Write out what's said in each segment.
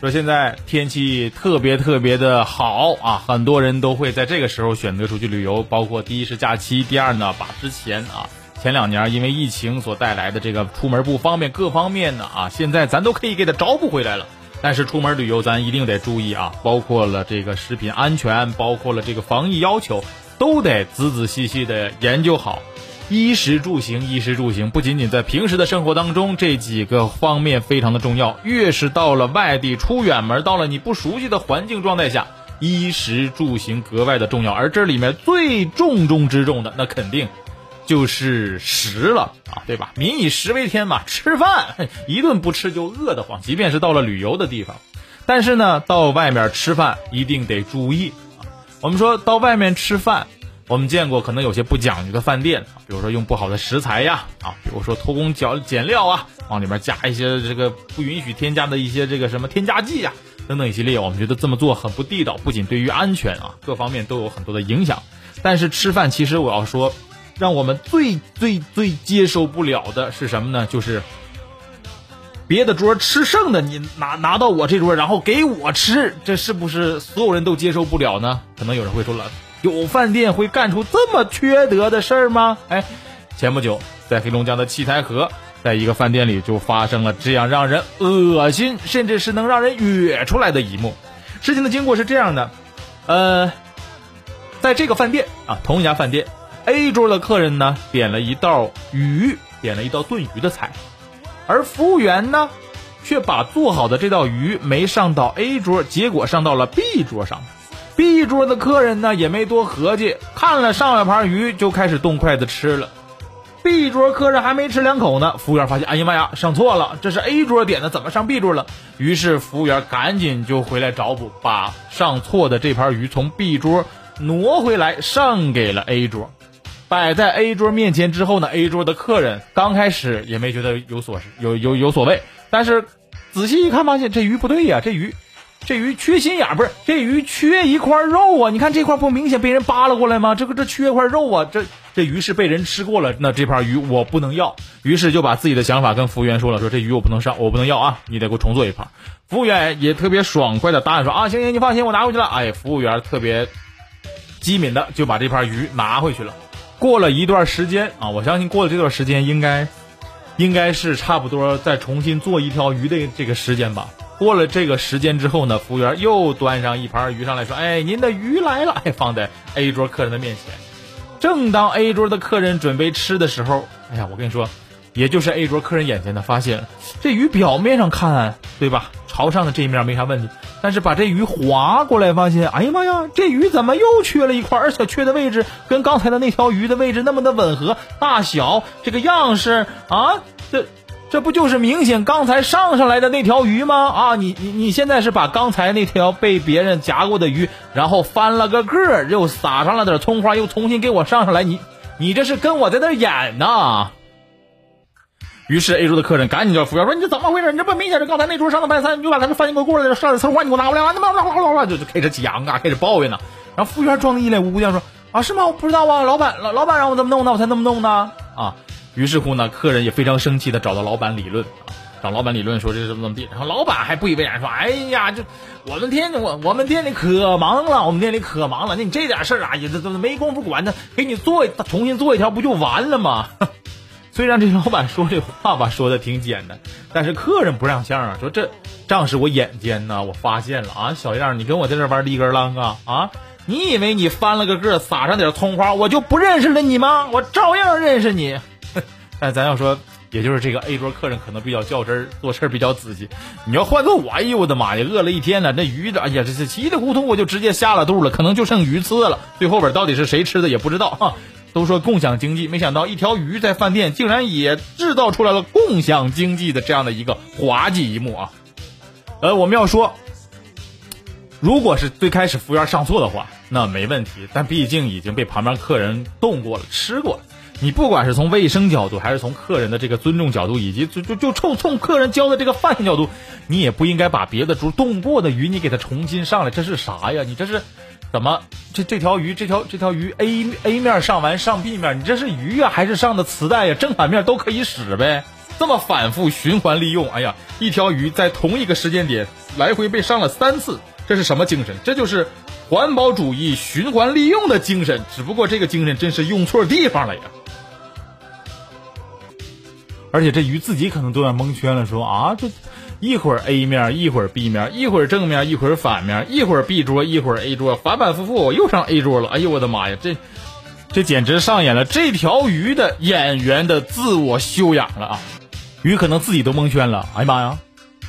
说现在天气特别特别的好啊，很多人都会在这个时候选择出去旅游，包括第一是假期，第二呢，把之前啊前两年因为疫情所带来的这个出门不方便各方面的啊，现在咱都可以给它找补回来了。但是出门旅游咱一定得注意啊，包括了这个食品安全，包括了这个防疫要求，都得仔仔细细的研究好。衣食住行，衣食住行不仅仅在平时的生活当中，这几个方面非常的重要。越是到了外地出远门，到了你不熟悉的环境状态下，衣食住行格外的重要。而这里面最重中之重的，那肯定就是食了啊，对吧？民以食为天嘛，吃饭一顿不吃就饿得慌。即便是到了旅游的地方，但是呢，到外面吃饭一定得注意。我们说到外面吃饭。我们见过可能有些不讲究的饭店，比如说用不好的食材呀，啊，比如说偷工减减料啊，往里面加一些这个不允许添加的一些这个什么添加剂呀，等等一系列，我们觉得这么做很不地道，不仅对于安全啊各方面都有很多的影响。但是吃饭其实我要说，让我们最最最接受不了的是什么呢？就是别的桌吃剩的，你拿拿到我这桌，然后给我吃，这是不是所有人都接受不了呢？可能有人会说了。有饭店会干出这么缺德的事儿吗？哎，前不久在黑龙江的七台河，在一个饭店里就发生了这样让人恶心，甚至是能让人哕出来的一幕。事情的经过是这样的，呃，在这个饭店啊，同一家饭店，A 桌的客人呢点了一道鱼，点了一道炖鱼的菜，而服务员呢却把做好的这道鱼没上到 A 桌，结果上到了 B 桌上。B 桌的客人呢也没多合计，看了上两盘鱼就开始动筷子吃了。B 桌客人还没吃两口呢，服务员发现，哎呀妈呀，上错了，这是 A 桌点的，怎么上 B 桌了？于是服务员赶紧就回来找补，把上错的这盘鱼从 B 桌挪回来上给了 A 桌。摆在 A 桌面前之后呢，A 桌的客人刚开始也没觉得有所有有有所谓，但是仔细一看发现这鱼不对呀，这鱼。这鱼缺心眼不是？这鱼缺一块肉啊！你看这块不明显被人扒拉过来吗？这个这缺一块肉啊！这这鱼是被人吃过了，那这盘鱼我不能要。于是就把自己的想法跟服务员说了，说这鱼我不能上，我不能要啊！你得给我重做一盘。服务员也特别爽快的答应说啊，行行，你放心，我拿回去了。哎，服务员特别机敏的就把这盘鱼拿回去了。过了一段时间啊，我相信过了这段时间应该应该是差不多再重新做一条鱼的这个时间吧。过了这个时间之后呢，服务员又端上一盘鱼上来说：“哎，您的鱼来了。”哎，放在 A 桌客人的面前。正当 A 桌的客人准备吃的时候，哎呀，我跟你说，也就是 A 桌客人眼前的发现，这鱼表面上看，对吧？朝上的这一面没啥问题，但是把这鱼划过来，发现，哎呀妈呀，这鱼怎么又缺了一块？而且缺的位置跟刚才的那条鱼的位置那么的吻合，大小这个样式啊，这。这不就是明显刚才上上来的那条鱼吗？啊，你你你现在是把刚才那条被别人夹过的鱼，然后翻了个个，又撒上了点葱花，又重新给我上上来，你你这是跟我在那演呢？于是 A 桌的客人赶紧叫服务员说：“你这怎么回事？你这不明显是刚才那桌上的白菜，你就把咱这翻一个过来，上点葱花你给我拿过来，完了嘛啦啦啦啦就就开始讲啊，开始抱怨呢。然后服务员装的一脸无辜样说：啊，是吗？我不知道啊，老板老老板让我这么弄的，我才这么弄的啊。”于是乎呢，客人也非常生气的找到老板理论，找老板理论说这是怎么怎么地，然后老板还不以为然说，哎呀，这我们店里我我们店里可忙了，我们店里可忙了，那你这点事儿啊，也这这没工夫管他，给你做重新做一条不就完了吗？虽然这老板说这话吧说的挺简单，但是客人不让相啊，说这仗是我眼尖呐，我发现了啊，小样，你跟我在这玩立根啷啊啊？你以为你翻了个个撒上点葱花，我就不认识了你吗？我照样认识你。但咱要说，也就是这个 A 桌客人可能比较较真儿，做事儿比较仔细。你要换做我，哎呦我的妈呀，饿了一天了，那鱼的，哎呀，这这稀里糊涂我就直接下了肚了，可能就剩鱼刺了。最后边到底是谁吃的也不知道哈。都说共享经济，没想到一条鱼在饭店竟然也制造出来了共享经济的这样的一个滑稽一幕啊！呃，我们要说，如果是最开始服务员上错的话，那没问题，但毕竟已经被旁边客人动过了，吃过了。你不管是从卫生角度，还是从客人的这个尊重角度，以及就就就冲冲客人交的这个饭角度，你也不应该把别的猪冻过的鱼你给它重新上来，这是啥呀？你这是怎么这这条鱼这条这条鱼 A A 面上完上 B 面，你这是鱼呀还是上的磁带呀？正反面都可以使呗，这么反复循环利用，哎呀，一条鱼在同一个时间点来回被上了三次，这是什么精神？这就是环保主义循环利用的精神。只不过这个精神真是用错地方了呀！而且这鱼自己可能都要蒙圈了，说啊，这一会儿 A 面，一会儿 B 面，一会儿正面，一会儿反面，一会儿 B 桌，一会儿 A 桌，反反复复，我又上 A 桌了。哎呦我的妈呀，这这简直上演了这条鱼的演员的自我修养了啊！鱼可能自己都蒙圈了。哎呀妈呀，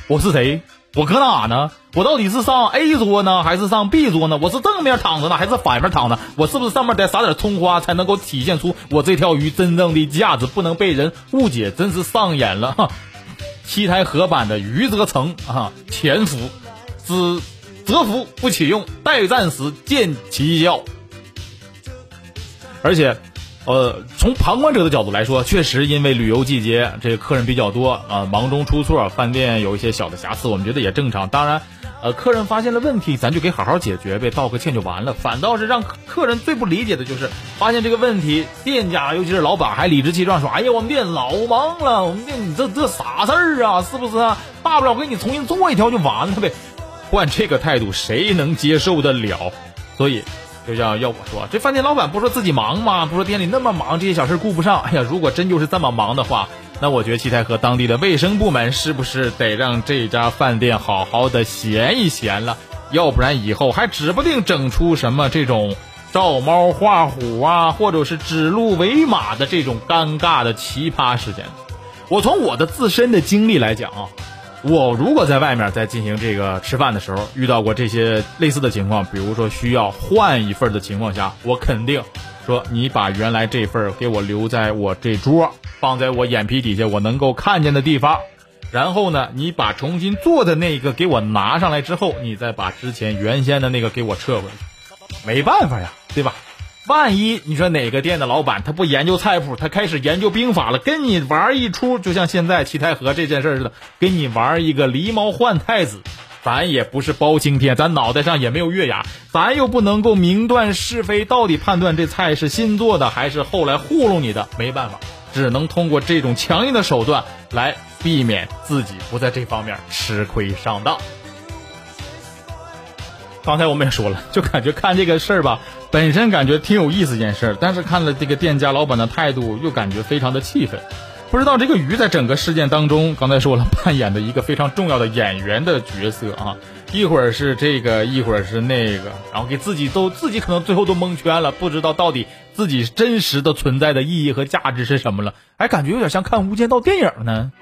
我是谁？我搁哪呢？我到底是上 A 桌呢，还是上 B 桌呢？我是正面躺着呢，还是反面躺着？我是不是上面得撒点葱花，才能够体现出我这条鱼真正的价值，不能被人误解？真是上演了七台河版的余则成啊，潜伏，知蛰伏不启用，待战时见奇效。而且。呃，从旁观者的角度来说，确实因为旅游季节，这个客人比较多啊，忙中出错，饭店有一些小的瑕疵，我们觉得也正常。当然，呃，客人发现了问题，咱就给好好解决呗，道个歉就完了。反倒是让客人最不理解的就是，发现这个问题，店家尤其是老板还理直气壮说：“哎呀，我们店老忙了，我们店你这这啥事儿啊？是不是啊？大不了我给你重新做一条就完了呗。”换这个态度，谁能接受得了？所以。就像要我说，这饭店老板不说自己忙吗？不说店里那么忙，这些小事顾不上。哎呀，如果真就是这么忙的话，那我觉得七台河当地的卫生部门是不是得让这家饭店好好的闲一闲了？要不然以后还指不定整出什么这种照猫画虎啊，或者是指鹿为马的这种尴尬的奇葩事件。我从我的自身的经历来讲啊。我如果在外面在进行这个吃饭的时候遇到过这些类似的情况，比如说需要换一份的情况下，我肯定说你把原来这份给我留在我这桌，放在我眼皮底下我能够看见的地方，然后呢，你把重新做的那个给我拿上来之后，你再把之前原先的那个给我撤回来，没办法呀，对吧？万一你说哪个店的老板他不研究菜谱，他开始研究兵法了，跟你玩一出，就像现在七台河这件事似的，跟你玩一个狸猫换太子，咱也不是包青天，咱脑袋上也没有月牙，咱又不能够明断是非，到底判断这菜是新做的还是后来糊弄你的，没办法，只能通过这种强硬的手段来避免自己不在这方面吃亏上当。刚才我们也说了，就感觉看这个事儿吧。本身感觉挺有意思一件事儿，但是看了这个店家老板的态度，又感觉非常的气愤。不知道这个鱼在整个事件当中，刚才说了扮演的一个非常重要的演员的角色啊，一会儿是这个，一会儿是那个，然后给自己都自己可能最后都蒙圈了，不知道到底自己真实的存在的意义和价值是什么了，还感觉有点像看《无间道》电影呢。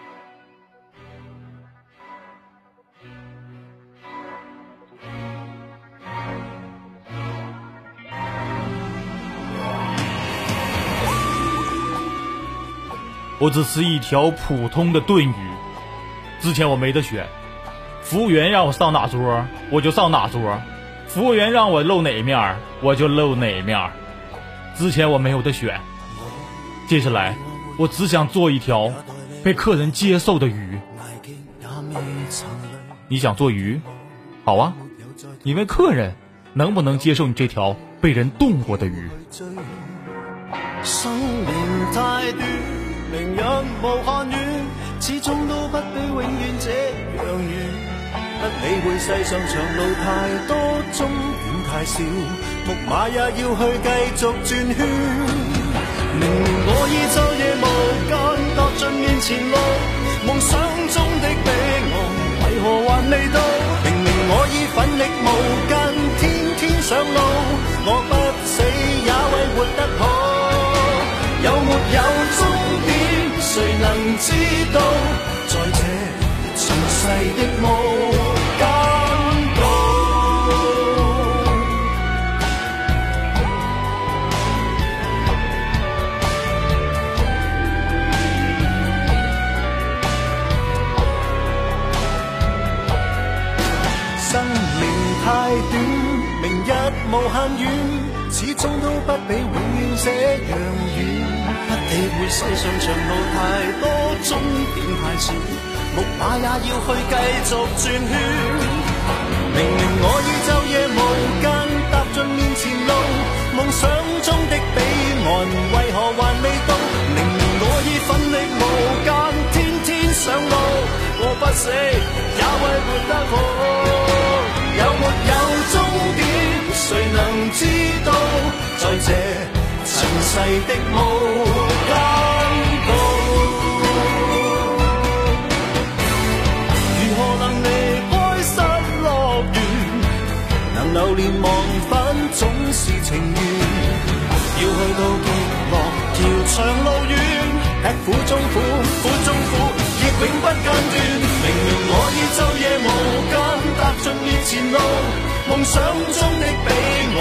我只是一条普通的炖鱼。之前我没得选，服务员让我上哪桌我就上哪桌，服务员让我露哪一面我就露哪一面。之前我没有得选，接下来我只想做一条被客人接受的鱼。你想做鱼？好啊，你问客人能不能接受你这条被人动过的鱼。明日无限远，始终都不比永远这样远。不理会世上长路太多，终点太少，木马也要去继续转圈。明明我已昼夜无间踏尽面前路，梦想中的彼岸为何还未到？明明我已奋力无间，天天上路，我知道，在这尘世的无间道。生命太短，明日无限远，始终都不比永远这样远。不理会世上长路太多，终点太少，木马也要去继续转圈。明明我已在這塵世的无间道，如何能离开失樂園？能留連忘返，总是情愿。要去到极乐，条长路远，吃苦中苦，苦中苦，亦永不间断。明明我已昼夜无间，踏尽面前路，梦想中的彼岸。